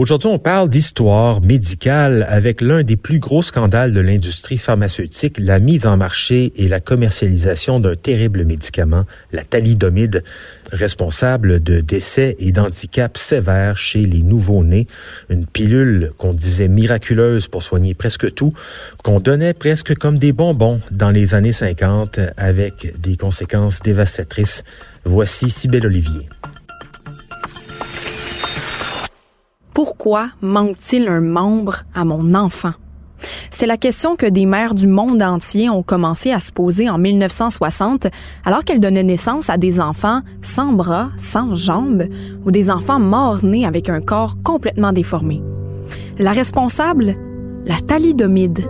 Aujourd'hui, on parle d'histoire médicale avec l'un des plus gros scandales de l'industrie pharmaceutique, la mise en marché et la commercialisation d'un terrible médicament, la thalidomide, responsable de décès et d'handicaps sévères chez les nouveau-nés. Une pilule qu'on disait miraculeuse pour soigner presque tout, qu'on donnait presque comme des bonbons dans les années 50 avec des conséquences dévastatrices. Voici Sibelle Olivier. Pourquoi manque-t-il un membre à mon enfant? C'est la question que des mères du monde entier ont commencé à se poser en 1960 alors qu'elles donnaient naissance à des enfants sans bras, sans jambes ou des enfants morts-nés avec un corps complètement déformé. La responsable? La thalidomide.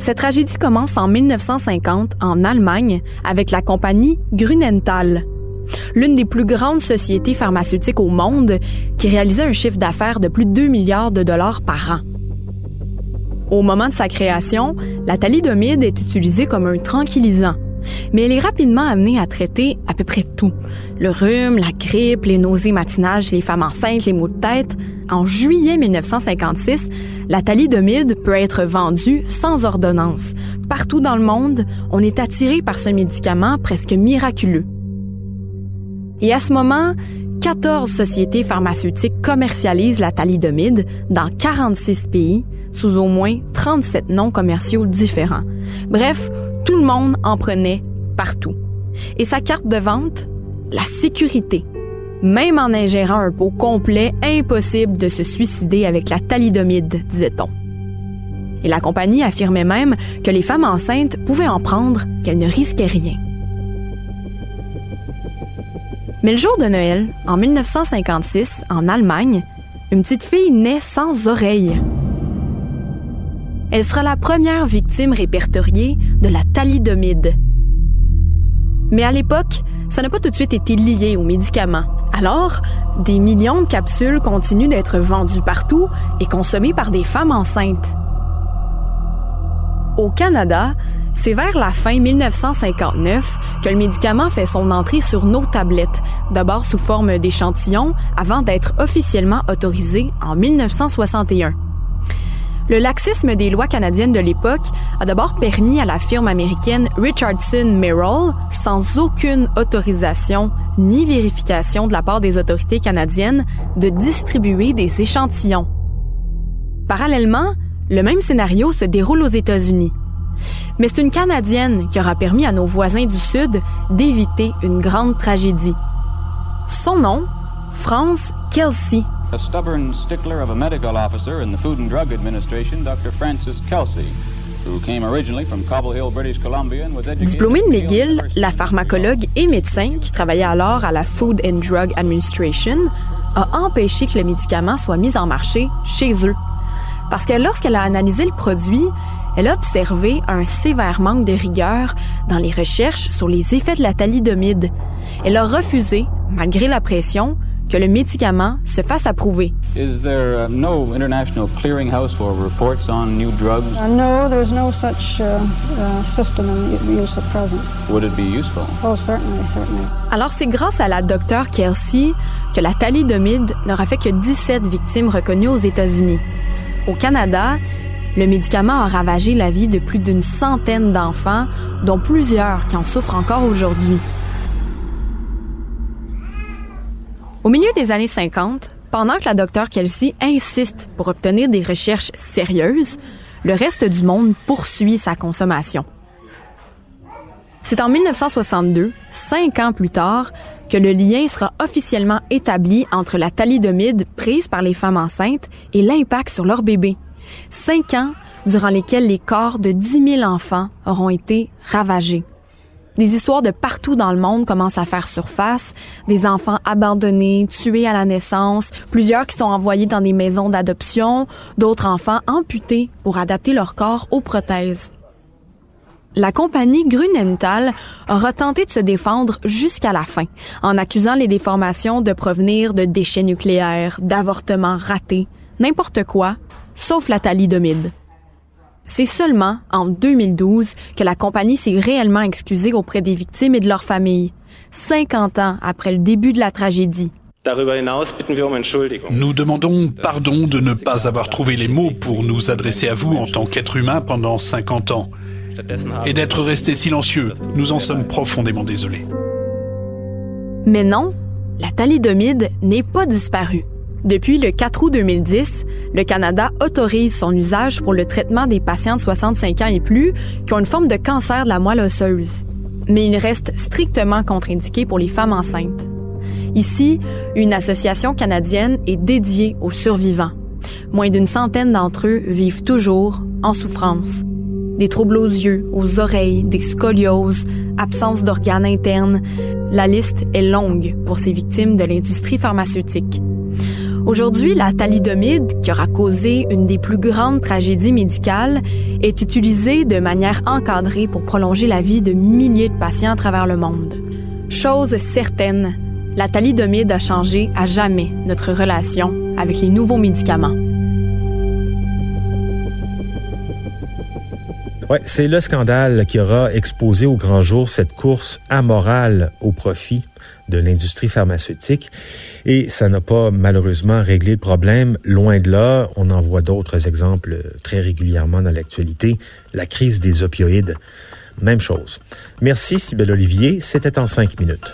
Cette tragédie commence en 1950 en Allemagne avec la compagnie Grunenthal, l'une des plus grandes sociétés pharmaceutiques au monde, qui réalisait un chiffre d'affaires de plus de 2 milliards de dollars par an. Au moment de sa création, la thalidomide est utilisée comme un tranquillisant, mais elle est rapidement amenée à traiter à peu près tout. Le rhume, la grippe, les nausées matinales les femmes enceintes, les maux de tête. En juillet 1956, la thalidomide peut être vendue sans ordonnance. Partout dans le monde, on est attiré par ce médicament presque miraculeux. Et à ce moment, 14 sociétés pharmaceutiques commercialisent la thalidomide dans 46 pays sous au moins 37 noms commerciaux différents. Bref, tout le monde en prenait partout. Et sa carte de vente? La sécurité. Même en ingérant un pot complet, impossible de se suicider avec la thalidomide, disait-on. Et la compagnie affirmait même que les femmes enceintes pouvaient en prendre, qu'elles ne risquaient rien. Mais le jour de Noël, en 1956, en Allemagne, une petite fille naît sans oreille. Elle sera la première victime répertoriée de la thalidomide. Mais à l'époque, ça n'a pas tout de suite été lié aux médicaments. Alors, des millions de capsules continuent d'être vendues partout et consommées par des femmes enceintes. Au Canada, c'est vers la fin 1959 que le médicament fait son entrée sur nos tablettes, d'abord sous forme d'échantillons avant d'être officiellement autorisé en 1961. Le laxisme des lois canadiennes de l'époque a d'abord permis à la firme américaine Richardson Merrill, sans aucune autorisation ni vérification de la part des autorités canadiennes, de distribuer des échantillons. Parallèlement, le même scénario se déroule aux États-Unis. Mais c'est une Canadienne qui aura permis à nos voisins du Sud d'éviter une grande tragédie. Son nom, France Kelsey. A stubborn stickler of a medical officer in the Food and Drug Administration, Dr. Francis Kelsey. Diplômée de McGill, la pharmacologue et médecin qui travaillait alors à la Food and Drug Administration a empêché que le médicament soit mis en marché chez eux. Parce que lorsqu'elle a analysé le produit, elle a observé un sévère manque de rigueur dans les recherches sur les effets de la thalidomide. Elle a refusé, malgré la pression, que le médicament se fasse approuver. Is there uh, no international clearinghouse for reports on new drugs? Uh, no, there's no such uh, uh, system in use at present. Would it be useful? Oh, certainly, certainly. Alors c'est grâce à la docteure Kelsey que la thalidomide n'aura fait que 17 victimes reconnues aux États-Unis. Au Canada, le médicament a ravagé la vie de plus d'une centaine d'enfants, dont plusieurs qui en souffrent encore aujourd'hui. Au milieu des années 50, pendant que la docteure Kelsey insiste pour obtenir des recherches sérieuses, le reste du monde poursuit sa consommation. C'est en 1962, cinq ans plus tard, que le lien sera officiellement établi entre la thalidomide prise par les femmes enceintes et l'impact sur leur bébé. Cinq ans durant lesquels les corps de 10 000 enfants auront été ravagés. Des histoires de partout dans le monde commencent à faire surface. Des enfants abandonnés, tués à la naissance, plusieurs qui sont envoyés dans des maisons d'adoption, d'autres enfants amputés pour adapter leur corps aux prothèses. La compagnie Grunenthal aura tenté de se défendre jusqu'à la fin, en accusant les déformations de provenir de déchets nucléaires, d'avortements ratés, n'importe quoi, sauf la thalidomide. C'est seulement en 2012 que la compagnie s'est réellement excusée auprès des victimes et de leurs familles, 50 ans après le début de la tragédie. Nous demandons pardon de ne pas avoir trouvé les mots pour nous adresser à vous en tant qu'être humain pendant 50 ans et d'être restés silencieux. Nous en sommes profondément désolés. Mais non, la thalidomide n'est pas disparue. Depuis le 4 août 2010, le Canada autorise son usage pour le traitement des patients de 65 ans et plus qui ont une forme de cancer de la moelle osseuse. Mais il reste strictement contre-indiqué pour les femmes enceintes. Ici, une association canadienne est dédiée aux survivants. Moins d'une centaine d'entre eux vivent toujours en souffrance. Des troubles aux yeux, aux oreilles, des scolioses, absence d'organes internes. La liste est longue pour ces victimes de l'industrie pharmaceutique. Aujourd'hui, la thalidomide, qui aura causé une des plus grandes tragédies médicales, est utilisée de manière encadrée pour prolonger la vie de milliers de patients à travers le monde. Chose certaine, la thalidomide a changé à jamais notre relation avec les nouveaux médicaments. C'est le scandale qui aura exposé au grand jour cette course amorale au profit de l'industrie pharmaceutique. Et ça n'a pas malheureusement réglé le problème. Loin de là, on en voit d'autres exemples très régulièrement dans l'actualité. La crise des opioïdes, même chose. Merci Sybelle Olivier, c'était en cinq minutes.